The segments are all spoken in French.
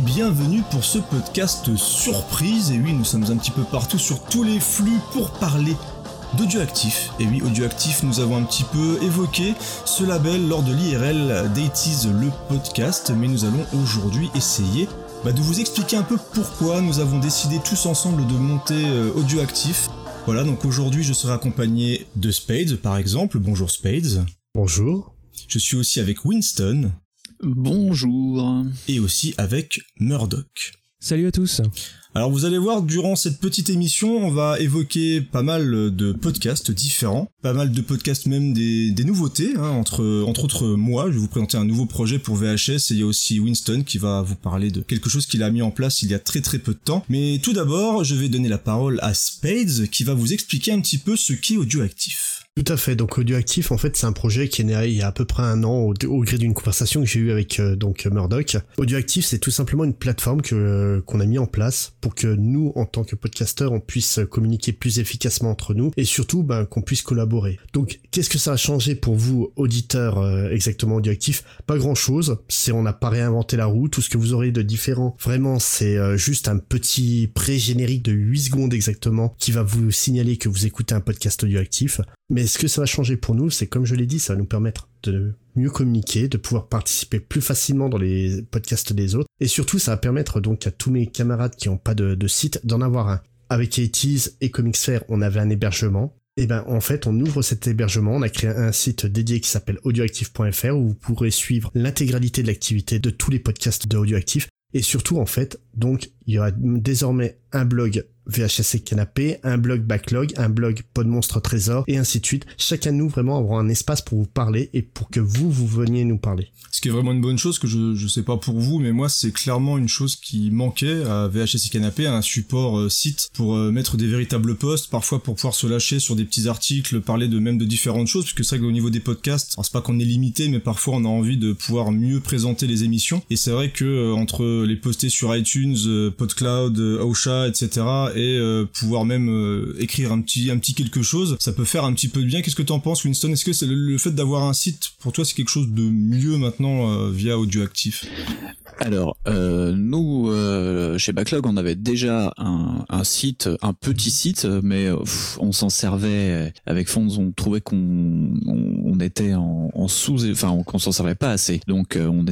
Bienvenue pour ce podcast surprise. Et oui, nous sommes un petit peu partout sur tous les flux pour parler d'Audioactif. Et oui, Audioactif, nous avons un petit peu évoqué ce label lors de l'IRL Deities le podcast, mais nous allons aujourd'hui essayer bah, de vous expliquer un peu pourquoi nous avons décidé tous ensemble de monter euh, Audioactif. Voilà, donc aujourd'hui je serai accompagné de Spades par exemple. Bonjour Spades. Bonjour. Je suis aussi avec Winston. Bonjour. Et aussi avec Murdoch. Salut à tous. Alors vous allez voir, durant cette petite émission, on va évoquer pas mal de podcasts différents, pas mal de podcasts même des, des nouveautés, hein, entre, entre autres moi, je vais vous présenter un nouveau projet pour VHS, et il y a aussi Winston qui va vous parler de quelque chose qu'il a mis en place il y a très très peu de temps. Mais tout d'abord, je vais donner la parole à Spades, qui va vous expliquer un petit peu ce qu'est audioactif. Tout à fait. Donc Audioactif, en fait, c'est un projet qui est né il y a à peu près un an au, gré d'une conversation que j'ai eue avec euh, donc Murdoch. Audioactif, c'est tout simplement une plateforme que qu'on a mis en place pour que nous, en tant que podcasteurs, on puisse communiquer plus efficacement entre nous et surtout ben, qu'on puisse collaborer. Donc, qu'est-ce que ça a changé pour vous, auditeurs, euh, exactement Audioactif? Pas grand-chose. C'est on n'a pas réinventé la roue. Tout ce que vous aurez de différent, vraiment, c'est euh, juste un petit pré-générique de 8 secondes exactement qui va vous signaler que vous écoutez un podcast audioactif. Mais ce que ça va changer pour nous, c'est comme je l'ai dit, ça va nous permettre de mieux communiquer, de pouvoir participer plus facilement dans les podcasts des autres. Et surtout, ça va permettre donc à tous mes camarades qui n'ont pas de, site d'en avoir un. Avec 80 et Comicsfair, on avait un hébergement. Et ben en fait, on ouvre cet hébergement, on a créé un site dédié qui s'appelle audioactive.fr où vous pourrez suivre l'intégralité de l'activité de tous les podcasts de Audioactive. Et surtout, en fait, donc, il y aura désormais un blog VHS et Canapé, un blog Backlog, un blog Pod Monstre Trésor, et ainsi de suite. Chacun de nous vraiment aura un espace pour vous parler et pour que vous, vous veniez nous parler. Ce qui est vraiment une bonne chose, que je, je sais pas pour vous, mais moi c'est clairement une chose qui manquait à VHS et Canapé, un support euh, site pour euh, mettre des véritables posts, parfois pour pouvoir se lâcher sur des petits articles, parler de même de différentes choses, puisque c'est vrai qu'au niveau des podcasts, c'est pas qu'on est limité, mais parfois on a envie de pouvoir mieux présenter les émissions, et c'est vrai que euh, entre les poster sur iTunes, PodCloud, Ocha, etc., et euh, pouvoir même euh, écrire un petit un petit quelque chose, ça peut faire un petit peu de bien. Qu'est-ce que t'en penses, Winston? Est-ce que le, fait d'avoir un site pour toi, c'est quelque chose de mieux maintenant euh, via Audioactif? Alors, nous, chez Backlog, on avait déjà un, site, un petit site, mais on s'en servait avec Fonds, on trouvait qu'on on, était en, sous, enfin, qu'on s'en servait pas assez. Donc, on,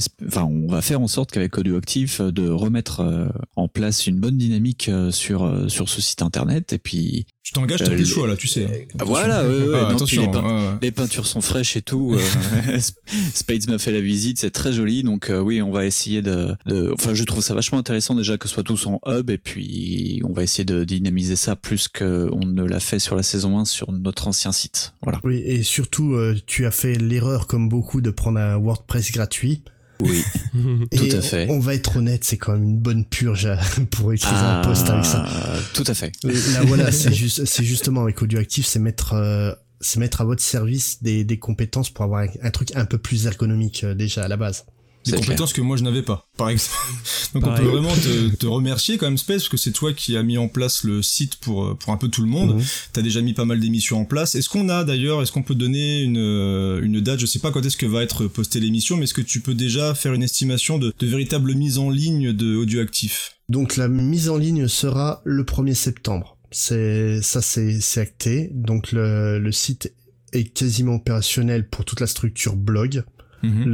va faire en sorte qu'avec Audioactif, euh, de remettre en place une bonne dynamique sur sur ce site internet. Et puis, Je t'engage, t'as Euh, plus le choix là, tu sais. hein. voilà, ouais, ouais, Ah, non, attention. puis les, pein- ouais, les peintures sont fraîches et tout. euh, Spades m'a fait la visite, c'est très joli. Donc euh, oui, on va essayer de, de- Enfin, je trouve ça vachement intéressant déjà que ce soit tous en hub et puis on va essayer de dynamiser ça plus qu'on ne l'a fait sur la saison 1 sur notre ancien site. Voilà. Oui, et surtout, euh, tu as fait l'erreur, comme beaucoup, de prendre un WordPress gratuit. Oui, Tout à fait. On, va être honnête, c'est quand même une bonne purge à- pour écrire un post avec ça. Ah, Tout à fait. Là, voilà, c'est juste, c'est justement avec Audioactif, c'est mettre, euh, c'est mettre à votre service des, des compétences pour avoir un, un truc un peu plus ergonomique euh, déjà à la base. Des compétences que moi je n'avais pas, par exemple. Donc Pareil. on peut vraiment te, te remercier quand même Space parce que c'est toi qui as mis en place le site pour euh, pour un peu tout le monde. Mhm. T'as déjà mis pas mal d'émissions en place. Est-ce qu'on a d'ailleurs, est-ce qu'on peut donner une euh, une date? Je sais pas quand est-ce que va être postée l'émission, mais est-ce que tu peux déjà faire une estimation de, de véritable mise en ligne de Audioactif? Donc la mise en ligne sera le 1er septembre. C'est ça, c'est c'est acté. Donc le, le site est quasiment opérationnel pour toute la structure blog. Mhm.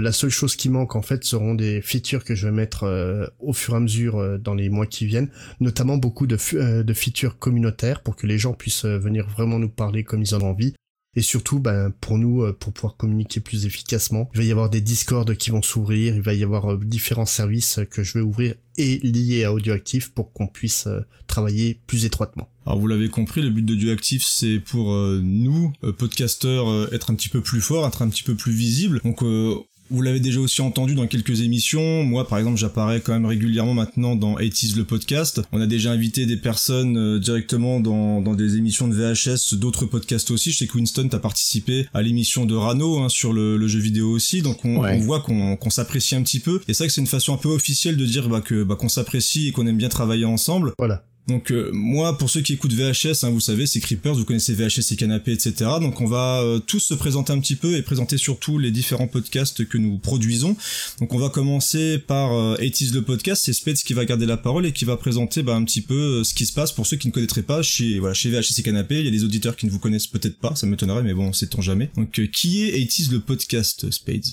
La seule chose qui manque en fait seront des features que je vais mettre euh, au fur et à mesure euh, dans les mois qui viennent, notamment beaucoup de, euh, de features communautaires pour que les gens puissent euh, venir vraiment nous parler comme ils en ont envie. Et surtout, ben, pour nous, euh, pour pouvoir communiquer plus efficacement, il va y avoir des discords qui vont s'ouvrir, il va y avoir euh, différents services que je vais ouvrir et liés à Audioactif pour qu'on puisse euh, travailler plus étroitement. Alors vous l'avez compris, le but de c'est pour euh, nous, euh, podcasteurs, euh, être un petit peu plus forts, être un petit peu plus visibles. Donc euh, Vous l'avez déjà aussi entendu dans quelques émissions. Moi, par exemple, j'apparais quand même régulièrement maintenant dans 80 le podcast. On a déjà invité des personnes euh, directement dans, dans des émissions de VHS, d'autres podcasts aussi. Je sais que Winston, t'as participé à l'émission de Rano hein, sur le, le, jeu vidéo aussi. Donc on, on voit qu'on qu'on s'apprécie un petit peu. Et c'est vrai que c'est une façon un peu officielle de dire bah, que bah, qu'on s'apprécie et qu'on aime bien travailler ensemble. Voilà. Donc euh, moi, pour ceux qui écoutent VHS, hein, vous savez, c'est Creepers, vous connaissez VHS et Canapé, etc. Donc on va euh, tous se présenter un petit peu et présenter surtout les différents podcasts que nous produisons. Donc on va commencer par euh, 80 le podcast, c'est Spades qui va garder la parole et qui va présenter bah, un petit peu euh, ce qui se passe pour ceux qui ne connaîtraient pas chez voilà chez VHS et Canapé. Il y a des auditeurs qui ne vous connaissent peut-être pas, ça m'étonnerait, mais bon, c'est on jamais. Donc qui est 80 le podcast, Spades?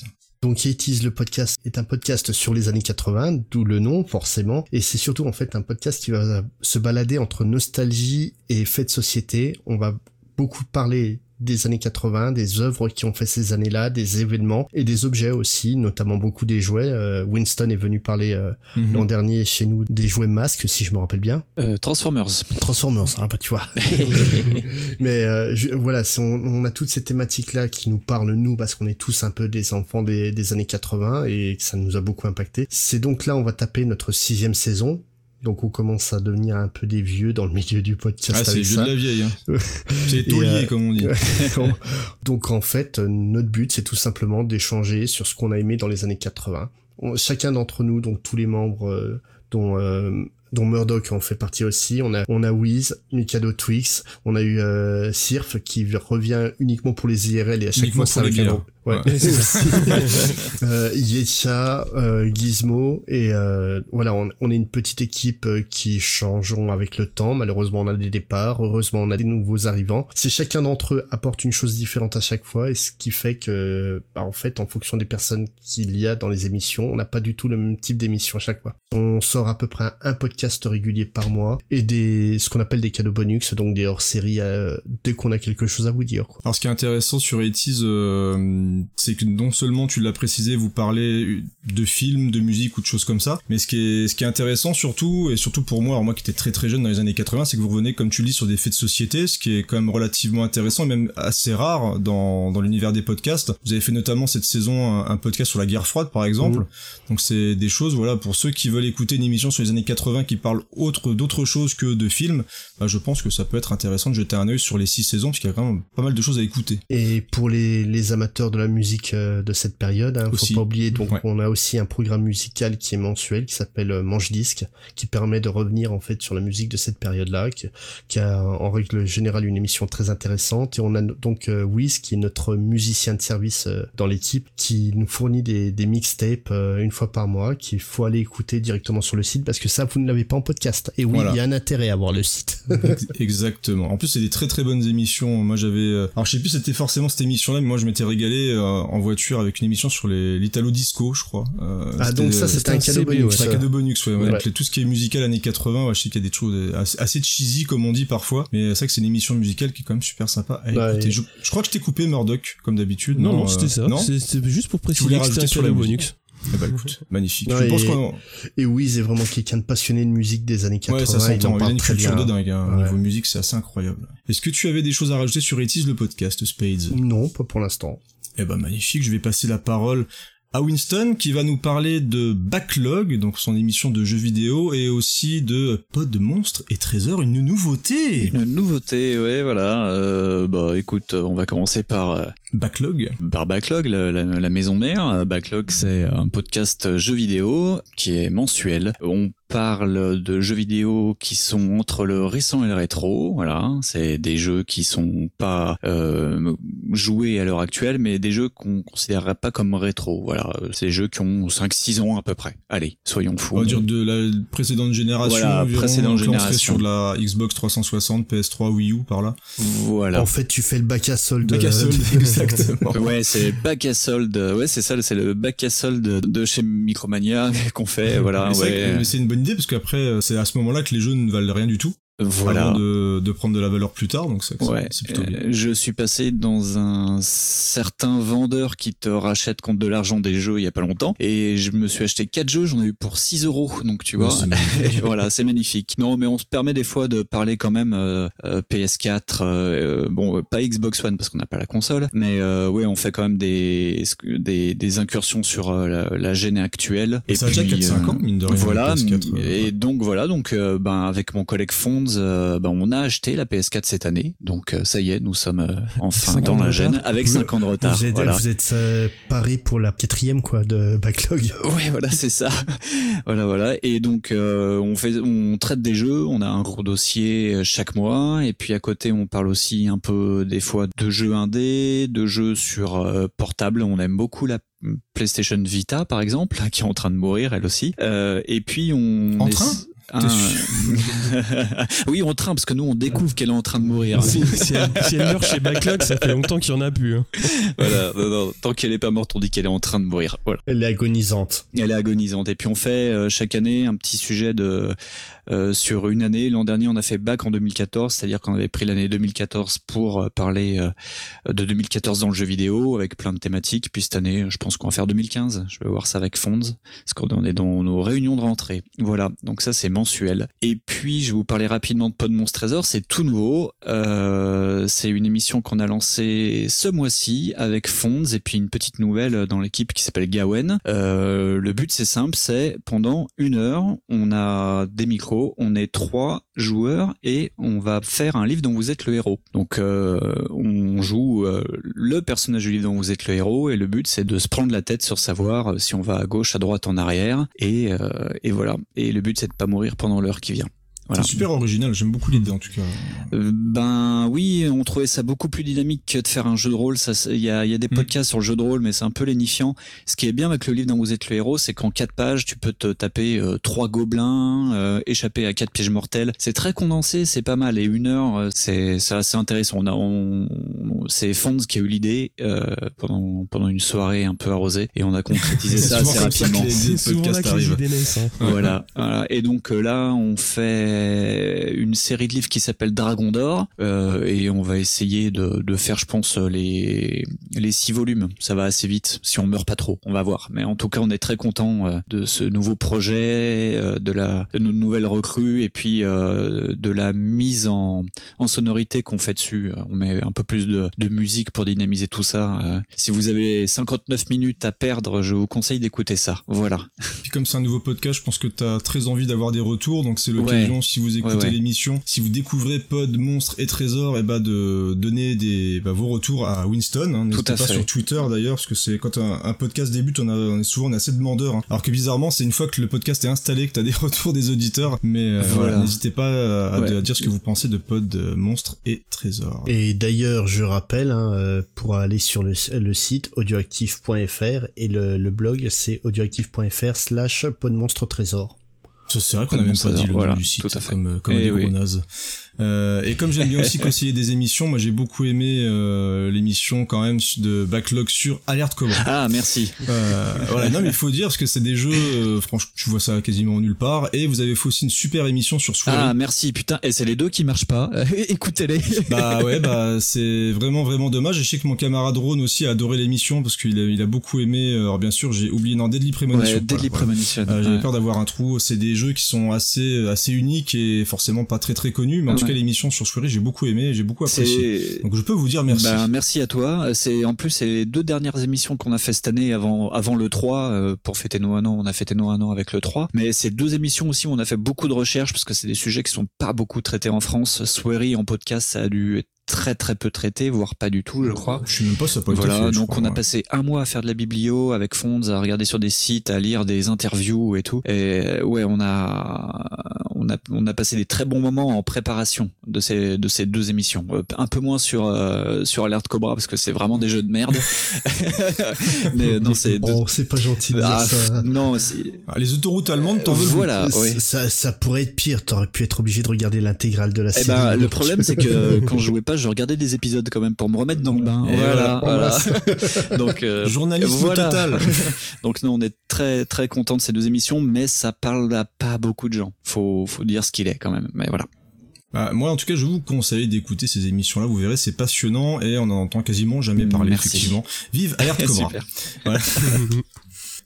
Donc 80 le podcast est un podcast sur les années 80, d'où le nom forcément, et c'est surtout en fait un podcast qui va se balader entre nostalgie et fait de société. On va beaucoup parler des années 80, des œuvres qui ont fait ces années-là, des événements et des objets aussi, notamment beaucoup des jouets. Euh, Winston est venu parler euh, mm-hmm. l'an dernier chez nous des jouets masques, si je me rappelle bien. Euh, Transformers. Transformers, hein, bah, tu vois. Mais euh, je, voilà, on, on, a toutes ces thématiques-là qui nous parlent nous parce qu'on est tous un peu des enfants des, des années 80 et ça nous a beaucoup impacté. C'est donc là on va taper notre sixième saison donc on commence à devenir un peu des vieux dans le milieu du podcast. Ah, c'est vieux de la vieille. Hein. c'est taulier, euh, comme on dit. donc en fait, notre but, c'est tout simplement d'échanger sur ce qu'on a aimé dans les années 80. chacun d'entre nous, donc tous les membres euh, dont euh, dont Murdoch en fait partie aussi. On a on a Wiz, Mikado Twix, on a eu euh, Sirf qui revient uniquement pour les IRL et à chaque uniquement fois c'est un Ouais. ouais. euh, Yetcha, euh, Gizmo et euh, voilà, on, on, est une petite équipe euh, qui changeons avec le temps. Malheureusement, on a des départs. Heureusement, on a des nouveaux arrivants. C'est chacun d'entre eux apporte une chose différente à chaque fois et ce qui fait que, bah, en fait, en fonction des personnes qu'il y a dans les émissions, on n'a pas du tout le même type d'émission à chaque fois. On sort à peu près un podcast régulier par mois et des ce qu'on appelle des cadeaux bonus, donc des hors-séries euh, dès qu'on a quelque chose à vous dire. Quoi. Alors, ce qui est intéressant sur Etis c'est que non seulement tu l'as précisé, vous parlez de films, de musique ou de choses comme ça, mais ce qui est, ce qui est intéressant surtout, et surtout pour moi, alors moi qui étais très très jeune dans les années 80, c'est que vous revenez, comme tu le dis, sur des faits de société, ce qui est quand même relativement intéressant et même assez rare dans, dans l'univers des podcasts. Vous avez fait notamment cette saison un, podcast sur la guerre froide, par exemple. Mmh. Donc c'est des choses, voilà, pour ceux qui veulent écouter une émission sur les années 80 qui parle autre, d'autre chose que de films, bah, je pense que ça peut être intéressant de jeter un œil sur les six saisons, parce qu'il y a quand même pas mal de choses à écouter. Et pour les, les amateurs de la musique euh, de cette période, hein, faut pas oublier, donc ouais. on a aussi un programme musical qui est mensuel, qui s'appelle euh, Manche Disque, qui permet de revenir en fait sur la musique de cette période-là, qui, qui, a en règle générale une émission très intéressante. Et on a donc euh, Wiz, qui est notre musicien de service euh, dans l'équipe, qui nous fournit des, des mixtapes euh, une fois par mois, qu'il faut aller écouter directement sur le site, parce que ça, vous ne l'avez pas en podcast. Et oui, voilà. il y a un intérêt à voir le site. Exactement. En plus, c'est des très très bonnes émissions. Moi, j'avais, alors je sais plus, c'était forcément cette émission-là, mais moi, je m'étais régalé euh, en voiture avec une émission sur les l'Italo Disco, je crois. Euh, ah donc ça, c'était un, cadeau bonus. C'est un cadeau bonus, ouais. ouais. ouais. tout ce qui est musical années 80, ouais, je sais qu'il y a des choses assez cheesy comme on dit parfois, mais c'est vrai que c'est une émission musicale qui est quand même super sympa bah. Et... Je, je, crois que je t'ai coupé Murdoch comme d'habitude. Non, non, non c'était ça. C'était juste pour préciser que c'était un cadeau bonus. Eh bah écoute, magnifique. Non, je et, pense et oui, c'est vraiment quelqu'un de passionné de musique des années 80. Ouais, ça s'entend. Il, il a une culture de dingue. Hein. Ouais. Niveau musique, c'est assez incroyable. Est-ce que tu avais des choses à rajouter sur Etis le podcast, Spades? Non, pas pour l'instant. Eh ben magnifique. Je vais passer la parole à Winston qui va nous parler de Backlog, donc son émission de jeux vidéo, et aussi de Pod de monstres et trésors, une nouveauté. Une nouveauté, ouais, voilà. Euh, bah écoute, on va commencer par euh, Backlog. Par Backlog, la, la, la maison mère. Backlog, c'est un podcast jeux vidéo qui est mensuel. On parle de jeux vidéo qui sont entre le récent et le rétro. Voilà, c'est des jeux qui sont pas euh, joués à l'heure actuelle, mais des jeux qu'on considérerait pas comme rétro. Voilà, c'est des jeux qui ont 5-6 ans à peu près. Allez, soyons fous. On va dire de la précédente génération. Voilà, environ, précédente génération. sur de la Xbox 360, PS3, Wii U, par là. Voilà. En fait, tu fais le bac à solde. Bac à solde, exactement. ouais, c'est le bac à solde. Ouais, c'est ça, c'est le bac à solde de chez Micromania qu'on fait. Voilà. Mais ouais. c'est une bonne idée parce qu'après c'est à ce moment-là que les jeux ne valent rien du tout. Voilà. de, de, prendre de la valeur plus tard, donc c'est ouais. plutôt bien. je suis passé dans un certain vendeur qui te rachète contre de l'argent des jeux il y a pas longtemps, et je me suis acheté quatre jeux, j'en ai eu pour 6 euros, donc tu vois, voilà, c'est magnifique. Non, mais on se permet des fois de parler quand même euh, PS4, euh, bon, pas Xbox One parce qu'on n'a pas la console, mais euh, ouais, on fait quand même des des, des incursions sur la, la gêne actuelle. Et, ça a déjà 4-5 ans, mine de rien. Voilà, et donc voilà, donc ben avec mon collègue Euh, ben, on a acheté la PS4 cette année. Donc euh, ça y est, nous sommes euh, enfin dans la gêne avec 5 ans de retard. Vous êtes, voilà. vous êtes paré pour la quatrième quoi de backlog. Ouais, voilà, c'est ça. voilà, voilà. Et donc on fait, on traite des jeux. On a un gros dossier chaque mois. Et puis à côté, on parle aussi un peu des fois de jeux indés, de jeux sur portable. On aime beaucoup la PlayStation Vita par exemple, qui est en train de mourir elle aussi. Euh, et puis on en train? oui, on train parce que nous on découvre qu'elle est en train de mourir. Si, elle, meurt chez Backlog, ça fait longtemps qu'il y en a plus. Hein. Voilà, tant qu'elle est pas morte, on dit qu'elle est en train de mourir. Voilà. Elle est agonisante. Elle est agonisante. Et puis on fait euh, chaque année un petit sujet de euh, sur une année. L'an dernier, on a fait bac en 2014, c'est-à-dire qu'on avait pris l'année 2014 pour euh, parler de 2014 dans le jeu vidéo avec plein de thématiques. Puis cette année, je pense qu'on va faire 2015. Je vais voir ça avec Fonds, parce qu'on est dans nos réunions de rentrée. Voilà. Donc ça, c'est mensuel. Et puis, je vais vous parler rapidement de Pod Monstre Trésor. C'est tout nouveau. Euh, c'est une émission qu'on a lancée ce mois-ci avec Fonds et puis une petite nouvelle dans l'équipe qui s'appelle Gawen. Euh, le but, c'est simple, c'est pendant une heure, on a des micros, on est trois joueurs et on va faire un livre dont vous êtes le héros. Donc, euh, on joue euh, le personnage du livre dont vous êtes le héros et le but, c'est de se prendre la tête sur savoir si on va à gauche, à droite, en arrière et, euh, et voilà. Et le but, c'est de pas mourir pendant l'heure qui vient. C'est super original, j'aime beaucoup l'idée en tout cas. Euh, ben oui, on trouvait ça beaucoup plus dynamique que de faire un jeu de rôle. Il y a, y a, des mm. podcasts sur le jeu de rôle, mais c'est un peu lénifiant. Ce qui est bien avec le livre dont vous êtes le héros, c'est qu'en quatre pages, tu peux te taper euh, trois gobelins, euh, échapper à quatre pièges mortels. C'est très condensé, c'est pas mal. Et une heure, c'est assez intéressant. On a, on, c'est Fonds qui a eu l'idée pendant pendant une soirée un peu arrosée, et on a concrétisé ça assez rapidement. Hein. voilà, voilà. Et donc là, on fait une série de livres qui s'appelle Dragon d'or euh, et on va essayer de, de, faire, je pense, les les six volumes. Ça va assez vite si on meurt pas trop. On va voir. Mais en tout cas, on est très content euh, de ce nouveau projet, euh, de la de nos nouvelles recrues et puis de la mise en en sonorité qu'on fait dessus. On met un peu plus de, de musique pour dynamiser tout ça. si vous avez 59 minutes à perdre, je vous conseille d'écouter ça. Voilà. Puis comme c'est un nouveau podcast, je pense que tu as très envie d'avoir des retours, donc c'est l'occasion si vous écoutez l'émission, si vous découvrez Pod, Monstre et Trésor, et eh bah ben, de donner des bah, vos retours à Winston. Hein. N'hésitez pas sur Twitter d'ailleurs, parce que c'est quand un, podcast débute, on, a, on est souvent on est assez demandeur. Hein. Alors que bizarrement, c'est une fois que le podcast est installé que t'as des retours des auditeurs. Mais euh, voilà, n'hésitez pas à, dire ce que vous pensez de Pod, Monstre et Trésor. Et d'ailleurs, je rappelle, hein, euh, pour aller sur le, le site audioactive.fr et le, le blog, c'est audioactive.fr slash podmonstre trésor. C'est vrai qu'on a même pas dit le nom du site, comme, comme des gros nazes. Euh, et comme j'aime bien aussi conseiller des émissions, moi j'ai beaucoup aimé euh, l'émission quand même de Backlog sur Alert Cobra. Ah merci. Euh, voilà, non mais il faut dire parce que c'est des jeux, euh, franchement tu vois ça quasiment nulle part. Et vous avez fait aussi une super émission sur Swirly. Ah merci putain. Et c'est les deux qui marchent pas. Écoutez-les. bah ouais bah c'est vraiment vraiment dommage. Et je sais que mon camarade Ron aussi a adoré l'émission parce qu'il a, il a beaucoup aimé. Alors bien sûr j'ai oublié non Deadly Premonition. Ouais, Deadly Premonition. J'avais peur d'avoir un trou. C'est des jeux qui sont assez assez uniques et forcément pas très très connus. Mais en tout cas l'émission sur Shuri, j'ai beaucoup aimé, j'ai beaucoup apprécié. Donc je peux vous dire merci. Bah, merci à toi. C'est en plus c'est les deux dernières émissions qu'on a fait cette année avant avant le 3 euh, pour fêter nos un an. On a fêté nos un an avec le 3. Mais c'est deux émissions aussi où on a fait beaucoup de recherches parce que c'est des sujets qui sont pas beaucoup traités en France. Swery en podcast, ça a dû être très très peu traité, voire pas du tout, je crois. Je sais même pas, Voilà, donc on a passé un mois à faire de la biblio avec Fonds, à regarder sur des sites, à lire des interviews et tout. Et ouais, on a on a on a passé des très bons moments en préparation de ces de ces deux émissions. Euh, un peu moins sur euh, sur Alert Cobra parce que c'est vraiment des jeux de merde. Mais non, c'est oh, c'est pas gentil de dire ah, ça. Non, ah, les autoroutes allemandes t'en veux Voilà, ça, ça pourrait être pire, t'aurais pu être obligé de regarder l'intégrale de la eh série. Ben, le problème c'est que quand je jouais pas je regardais des épisodes quand même pour me remettre dans le bain. voilà, voilà. Donc euh, journalisme total. Donc nous on est très très content de ces deux émissions, mais ça parle à pas beaucoup de gens. Faut faut dire ce qu'il est quand même. Mais voilà. Bah, moi, en tout cas, je vous conseille d'écouter ces émissions-là. Vous verrez, c'est passionnant et on en entend quasiment jamais parler, Merci. effectivement. Vive Alerte Cobra. Super. Voilà.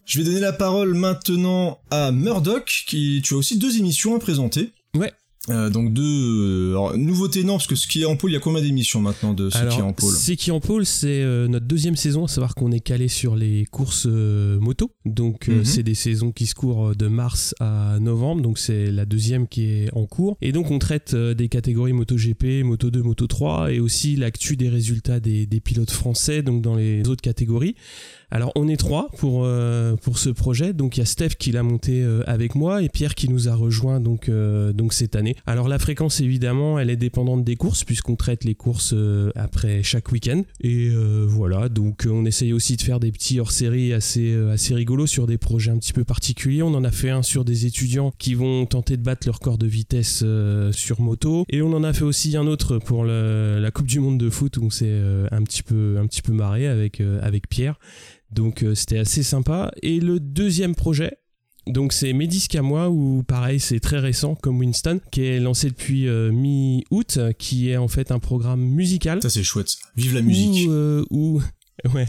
Je vais donner la parole maintenant à Murdoch, qui tu as aussi deux émissions à présenter. Ouais. Euh, donc deux euh, alors, nouveautés non parce que ce qui est en pôle il y a combien d'émissions maintenant de ce qui est en pôle Ce qui est en pôle, c'est euh, notre deuxième saison, à savoir qu'on est calé sur les courses euh, moto. Donc, Mhm. c'est des saisons qui se courent de mars à novembre. Donc, c'est la deuxième qui est en cours. Et donc, on traite des catégories MotoGP, Moto 2, Moto 3 et aussi l'actu des résultats des, des pilotes français, donc dans les autres catégories. Alors, on est trois pour, euh, pour ce projet. Donc, il y a Steph qui l'a monté euh, avec moi et Pierre qui nous a rejoint donc, euh, donc cette année. Alors, la fréquence, évidemment, elle est dépendante des courses puisqu'on traite les courses euh, après chaque week-end. Et euh, voilà, donc on essaye aussi de faire des petits hors-série assez, assez rigolos sur des projets un petit peu particuliers. On en a fait un sur des étudiants qui vont tenter de battre leur record de vitesse sur moto. Et on en a fait aussi un autre pour le- la Coupe du Monde de foot où on s'est un, petit peu, un petit peu marré avec, avec Pierre. Donc euh, c'était assez sympa. Et le deuxième projet, donc c'est Mes disques à moi où pareil c'est très récent comme Winston qui est lancé depuis euh, mi-août qui est en fait un programme musical. Ça c'est chouette vive la musique. Où, euh, où- ouais,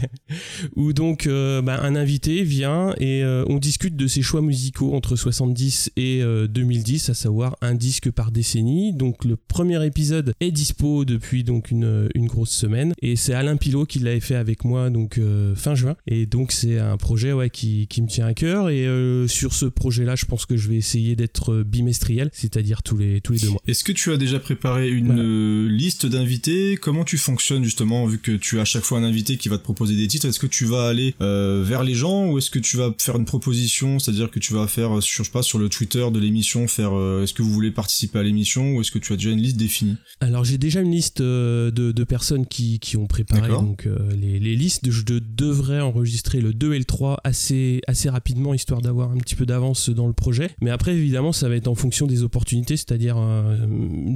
où donc euh, bah, un invité vient et euh, on discute de ses choix musicaux entre 70 et euh, 2010, à savoir un disque par décennie. Donc le premier épisode est dispo depuis donc une, une grosse semaine et c'est Alain Pilot qui l'avait fait avec moi donc euh, fin juin et donc c'est un projet ouais qui, qui me tient à cœur et euh, sur ce projet là je pense que je vais essayer d'être bimestriel, c'est-à-dire tous les tous les deux mois. Est-ce que tu as déjà préparé une Voilà. euh, liste d'invités? Comment tu fonctionnes justement vu que tu as à chaque fois un invité qui va te proposer des titres Est-ce que tu vas aller euh, vers les gens ou est-ce que tu vas faire une proposition C'est-à-dire que tu vas faire euh, sur je sais pas sur le Twitter de l'émission faire euh, est-ce que vous voulez participer à l'émission ou est-ce que tu as déjà une liste définie? Alors j'ai déjà une liste de, de personnes qui, qui ont préparé donc les, les listes. Je de- devrais enregistrer le 2 et le 3 assez, assez rapidement histoire d'avoir un petit peu d'avance dans le projet. Mais après évidemment ça va être en fonction des opportunités, c'est-à-dire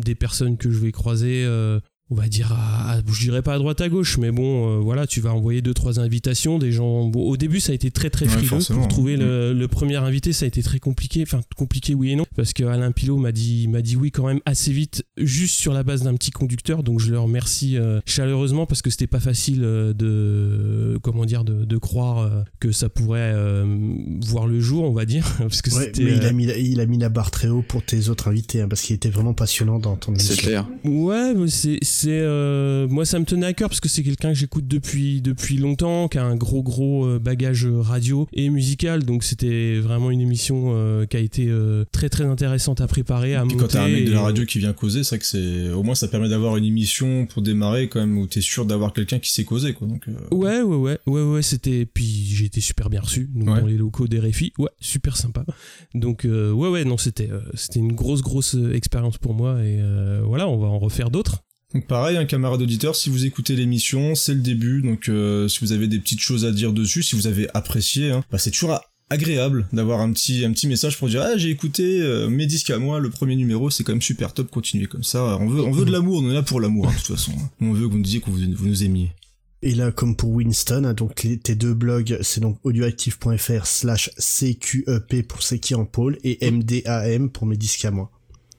des personnes que je vais croiser. On va dire, à, à- je dirais pas à droite à gauche, mais bon, euh, voilà, tu vas envoyer deux trois invitations, des gens. Bon, au début, ça a été très très Ouais, frileux pour trouver le, le premier invité, ça a été très compliqué, enfin compliqué oui et non, parce que Alain Pilot m'a dit m'a dit oui quand même assez vite, juste sur la base d'un petit conducteur, donc je le remercie euh, chaleureusement parce que c'était pas facile euh, de comment dire de, de croire euh, que ça pourrait euh, voir le jour, on va dire, parce que Ouais, c'était. mais il a, mis, la- il a mis la barre très haut pour tes autres invités, hein, parce qu'il était vraiment passionnant dans ton C'est clair. Ouais, mais c'est c'est euh, moi ça me tenait à cœur parce que c'est quelqu'un que j'écoute depuis depuis longtemps, qui a un gros gros euh, bagage radio et musical, donc c'était vraiment une émission euh, qui a été euh, très très intéressante à préparer, à Puis monter. quand t'as un mec de et- la radio qui vient causer, c'est vrai que c'est au moins ça permet d'avoir une émission pour démarrer quand même où t'es sûr d'avoir quelqu'un qui sait causer quoi. Donc euh, Ouais, ouais, ouais, ouais, ouais, c'était. Puis j'ai été super bien reçu donc Ouais. dans les locaux des RFI. Ouais, super sympa. Donc, euh, ouais, ouais, non, c'était euh, c'était une grosse, grosse euh, expérience pour moi. Et euh, voilà, on va en refaire d'autres. Donc pareil, un camarade auditeur, si vous écoutez l'émission, c'est le début, donc euh, si vous avez des petites choses à dire dessus, si vous avez apprécié, hein, bah, c'est toujours agréable d'avoir un petit un petit message pour dire ah j'ai écouté euh, mes disques à moi le premier numéro c'est quand même super top continuez comme ça on veut on veut de l'amour on est là pour l'amour hein, de toute façon on veut que vous nous disiez que vous, vous nous aimiez Et là, comme pour Winston, hein, donc les- tes deux blogs, c'est donc audioactive.fr slash CQEP pour c'est qui en pôle et MDAM pour mes disques à moi.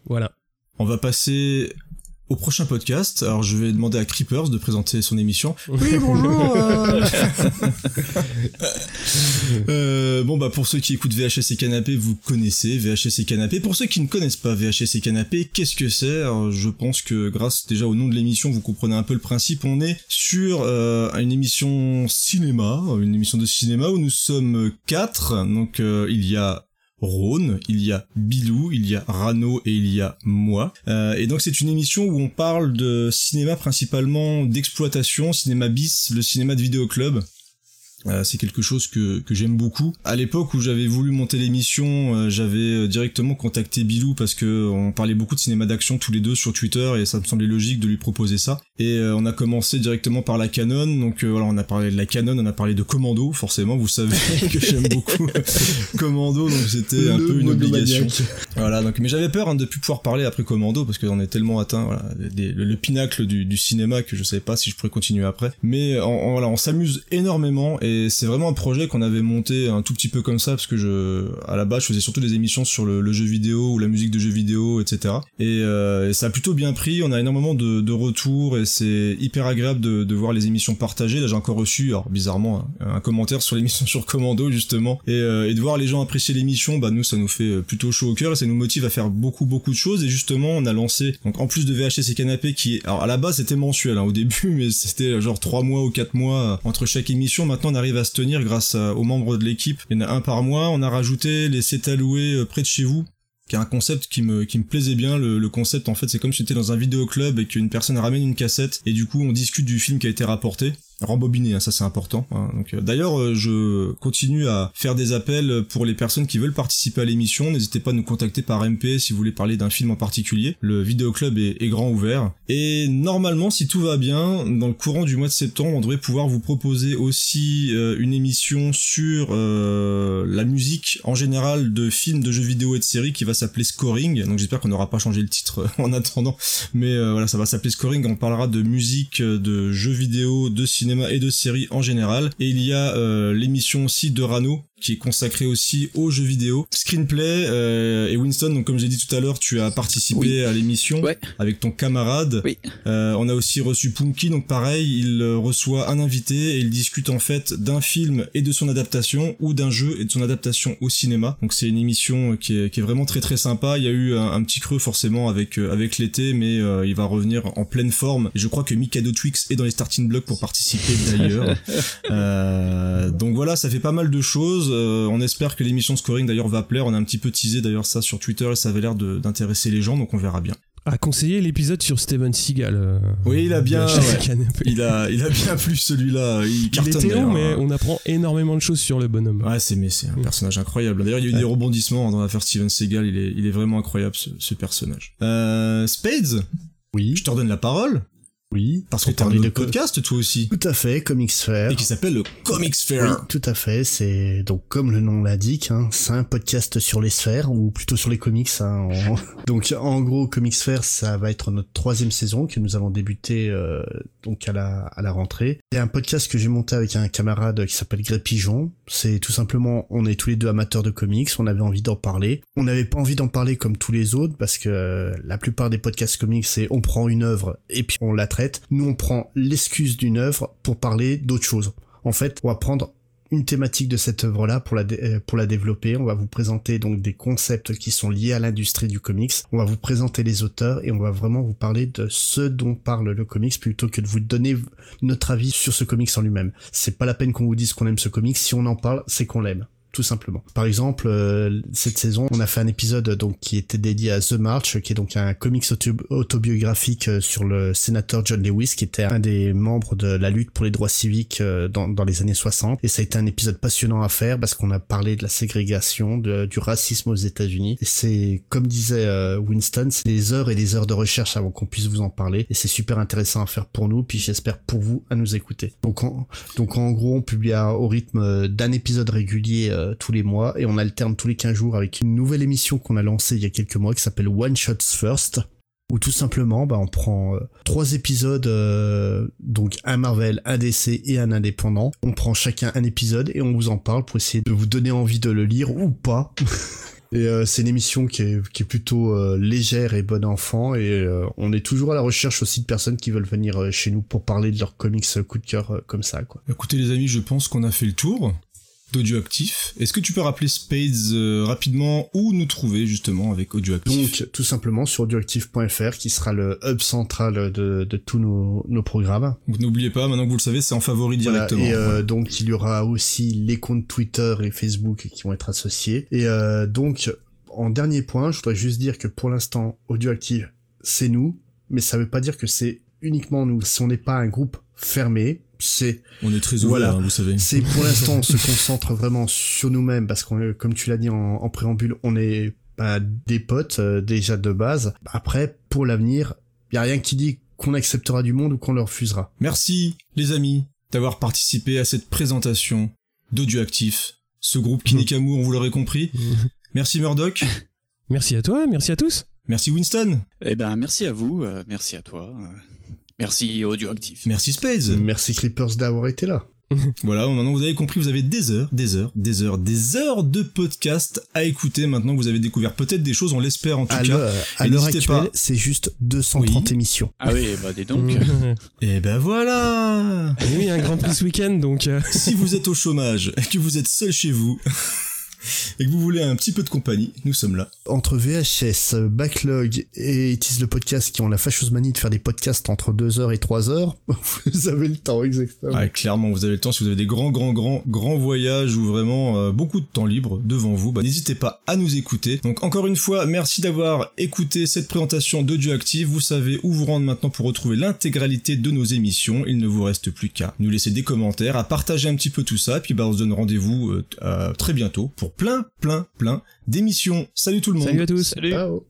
Voilà. on va passer au prochain podcast alors je vais demander à Creepers de présenter son émission Oui, bonjour Euh, bon bah pour ceux qui écoutent VHS et Canapé, vous connaissez VHS et Canapé. Pour ceux qui ne connaissent pas VHS et Canapé, qu'est-ce que c'est? Je pense que grâce déjà au nom de l'émission, vous comprenez un peu le principe. On est sur euh, une émission cinéma, une émission de cinéma où nous sommes quatre. Donc euh, il y a Rhône, il y a Bilou, il y a Rano et il y a moi. Euh, et donc c'est une émission où on parle de cinéma principalement d'exploitation, cinéma bis, le cinéma de vidéoclub. Euh, c'est quelque chose que, que j'aime beaucoup. À l'époque où j'avais voulu monter l'émission, euh, j'avais euh, directement contacté Bilou parce que on parlait beaucoup de cinéma d'action tous les deux sur Twitter et ça me semblait logique de lui proposer ça. Et euh, on a commencé directement par la Canon, donc euh, voilà, on a parlé de la Canon, on a parlé de Commando, forcément, vous savez que j'aime beaucoup Commando, donc c'était un peu une obligation. Voilà, donc mais j'avais peur hein, de plus pouvoir parler après Commando parce qu'on est tellement atteint, voilà, des- le, le pinacle du, du cinéma que je savais pas si je pourrais continuer après. Mais on, on- voilà, on s'amuse énormément et Et c'est vraiment un projet qu'on avait monté un tout petit peu comme ça, parce que je, à la base, je faisais surtout des émissions sur le, jeu vidéo ou la musique de jeux vidéo, etc. Euh, et, ça a plutôt bien pris. On a énormément de, de retours et c'est hyper agréable de, de, voir les émissions partagées. Là, j'ai encore reçu, alors bizarrement, un, commentaire sur l'émission sur Commando justement, et, euh, et, de voir les gens apprécier l'émission, bah nous, ça nous fait plutôt chaud au cœur et ça nous motive à faire beaucoup beaucoup de choses. Et justement, on a lancé, donc en plus de VHS et canapé, qui, alors à la base, c'était mensuel hein, au début, mais c'était genre trois mois ou quatre mois entre chaque émission. Maintenant, on à se tenir grâce aux membres de l'équipe. Il y en a un par mois. On a rajouté les c'est alloués euh, près de chez vous qui est un concept qui me, qui me plaisait bien. Le, concept, en fait, c'est comme si tu étais dans un vidéoclub et qu'une personne ramène une cassette et du coup, on discute du film qui a été rapporté rembobiné, hein, ça c'est important. Hein. Euh, d'ailleurs, euh, je continue à faire des appels pour les personnes qui veulent participer à l'émission. N'hésitez pas à nous contacter par MP si vous voulez parler d'un film en particulier. Le vidéoclub est, est grand ouvert. Et normalement, si tout va bien, dans le courant du mois de septembre, on devrait pouvoir vous proposer aussi euh, une émission sur la musique en général de films, de jeux vidéo et de séries qui va s'appeler Scoring. Donc j'espère qu'on n'aura pas changé le titre en attendant. Mais voilà, ça va s'appeler Scoring. On parlera de musique, de jeux vidéo, de cinéma et de séries en général. Et il y a euh, l'émission aussi de Rano qui est consacré aussi aux jeux vidéo. Screenplay euh, et Winston, donc comme j'ai dit tout à l'heure, tu as participé à l'émission avec ton camarade. Oui. Euh, on a aussi reçu Punky, donc pareil, il reçoit un invité et il discute en fait d'un film et de son adaptation ou d'un jeu et de son adaptation au cinéma. Donc c'est une émission qui est, qui est, vraiment très très sympa. Il y a eu un, petit creux forcément avec euh, avec l'été, mais euh, il va revenir en pleine forme. Et je crois que Mikado Twix est dans les starting blocks pour participer d'ailleurs. euh, donc voilà, ça fait pas mal de choses. Euh, on espère que l'émission de scoring d'ailleurs va plaire. On a un petit peu teasé d'ailleurs ça sur Twitter et ça avait l'air d'intéresser les gens, donc on verra bien a conseillé l'épisode sur Steven Seagal. Euh, oui, il a bien, il a, il a bien plu celui-là. Il, il était long, mais on apprend énormément de choses sur le bonhomme. Ouais, c'est mais c'est un personnage incroyable. D'ailleurs, il y a eu des rebondissements dans l'affaire Steven Seagal. Il est, il est vraiment incroyable ce, ce personnage. Euh, Spades? Oui. Je te redonne la parole. Oui. Parce que t'as un podcast, toi aussi. Tout à fait, Comics Fair. Et qui s'appelle le Comics Fair. Oui, tout à fait. C'est donc comme le nom l'indique, hein, c'est un podcast sur les sphères ou plutôt sur les comics. Hein, donc en gros, Comics Fair, ça va être notre troisième saison que nous avons débuté euh, donc à la à la rentrée. C'est un podcast que j'ai monté avec un camarade qui s'appelle Gré Pigeon. C'est tout simplement, on est tous les deux amateurs de comics. On avait envie d'en parler. On n'avait pas envie d'en parler comme tous les autres parce que euh, la plupart des podcasts comics, c'est on prend une œuvre et puis on la traite nous on prend l'excuse d'une œuvre pour parler d'autre chose. En fait, on va prendre une thématique de cette œuvre-là pour euh, pour la développer. On va vous présenter donc des concepts qui sont liés à l'industrie du comics. On va vous présenter les auteurs et on va vraiment vous parler de ce dont parle le comics plutôt que de vous donner notre avis sur ce comics en lui-même. C'est pas la peine qu'on vous dise qu'on aime ce comics. Si on en parle, c'est qu'on l'aime tout simplement. Par exemple, euh, cette saison, on a fait un épisode donc qui était dédié à The March, qui est donc un comics autobiographique euh, sur le sénateur John Lewis, qui était un des membres de la lutte pour les droits civiques euh, dans, dans les années 60. Et ça a été un épisode passionnant à faire parce qu'on a parlé de la ségrégation, de, du racisme aux États-Unis. Et c'est, comme disait Winston, c'est des heures et des heures de recherche avant qu'on puisse vous en parler. Et c'est super intéressant à faire pour nous, puis j'espère pour vous à nous écouter. Donc en, donc en gros, on publie au rythme d'un épisode régulier euh, tous les mois et on alterne tous les 15 jours avec une nouvelle émission qu'on a lancée il y a quelques mois qui s'appelle One Shots First où tout simplement bah, on prend euh, trois épisodes euh, donc un Marvel, un DC et un indépendant. On prend chacun un épisode et on vous en parle pour essayer de vous donner envie de le lire ou pas. Et c'est une émission qui est, plutôt légère et bonne enfant et on est toujours à la recherche aussi de personnes qui veulent venir chez nous pour parler de leurs comics coup de cœur comme ça quoi. Écoutez les amis, je pense qu'on a fait le tour d'Audioactif. Est-ce que tu peux rappeler Spades euh, rapidement où nous trouver justement avec Audioactif? Donc tout simplement sur audioactif.fr qui sera le hub central de, de tous nos, nos programmes. Donc n'oubliez pas, maintenant que vous le savez, c'est en favori directement. et euh, donc il y aura aussi les comptes Twitter et Facebook qui vont être associés. Et euh, donc en dernier point, je voudrais juste dire que pour l'instant Audioactif c'est nous, mais ça veut pas dire que c'est uniquement nous. Si on n'est pas un groupe fermé, c'est on est très ouvert, voilà, hein, vous savez. C'est pour l'instant on se concentre vraiment sur nous-mêmes parce qu'on comme tu l'as dit en, préambule, on est bah, des potes euh, déjà de base. Après pour l'avenir, il y a rien qui dit qu'on acceptera du monde ou qu'on le refusera. Merci les amis d'avoir participé à cette présentation d'Audioactif, ce groupe qui nique amour, vous l'aurez compris. Merci Murdoch. Merci à toi, merci à tous. Merci Winston. Eh ben merci à vous, euh, merci à toi. Merci Audioactif. Merci Spades. Merci Creepers d'avoir été là. voilà, maintenant vous avez compris, vous avez des heures, des heures, des heures, des heures de podcast à écouter. Maintenant vous avez découvert peut-être des choses, on l'espère en tout À cas. à l'heure n'hésitez actuelle, pas. c'est juste 230 Oui. émissions. Ah oui, bah dis donc. Et ben voilà Et oui, un grand prix ce week-end, donc. euh, Si vous êtes au chômage et que vous êtes seul chez vous et que vous voulez un petit peu de compagnie, nous sommes là. Entre VHS, euh, Backlog et It is le podcast qui ont la fâcheuse manie de faire des podcasts entre 2h et 3h, vous avez le temps exactement. Ouais, clairement, vous avez le temps si vous avez des grands, grands, grands, grands voyages ou vraiment euh, beaucoup de temps libre devant vous. Bah, n'hésitez pas à nous écouter. Donc encore une fois, merci d'avoir écouté cette présentation d'Audioactive. Vous savez où vous rendre maintenant pour retrouver l'intégralité de nos émissions. Il ne vous reste plus qu'à nous laisser des commentaires, à partager un petit peu tout ça. Puis bah, on se donne rendez-vous euh, à très bientôt pour plein, plein, plein d'émissions. Salut tout le monde. Salut à tous. Salut. Ciao.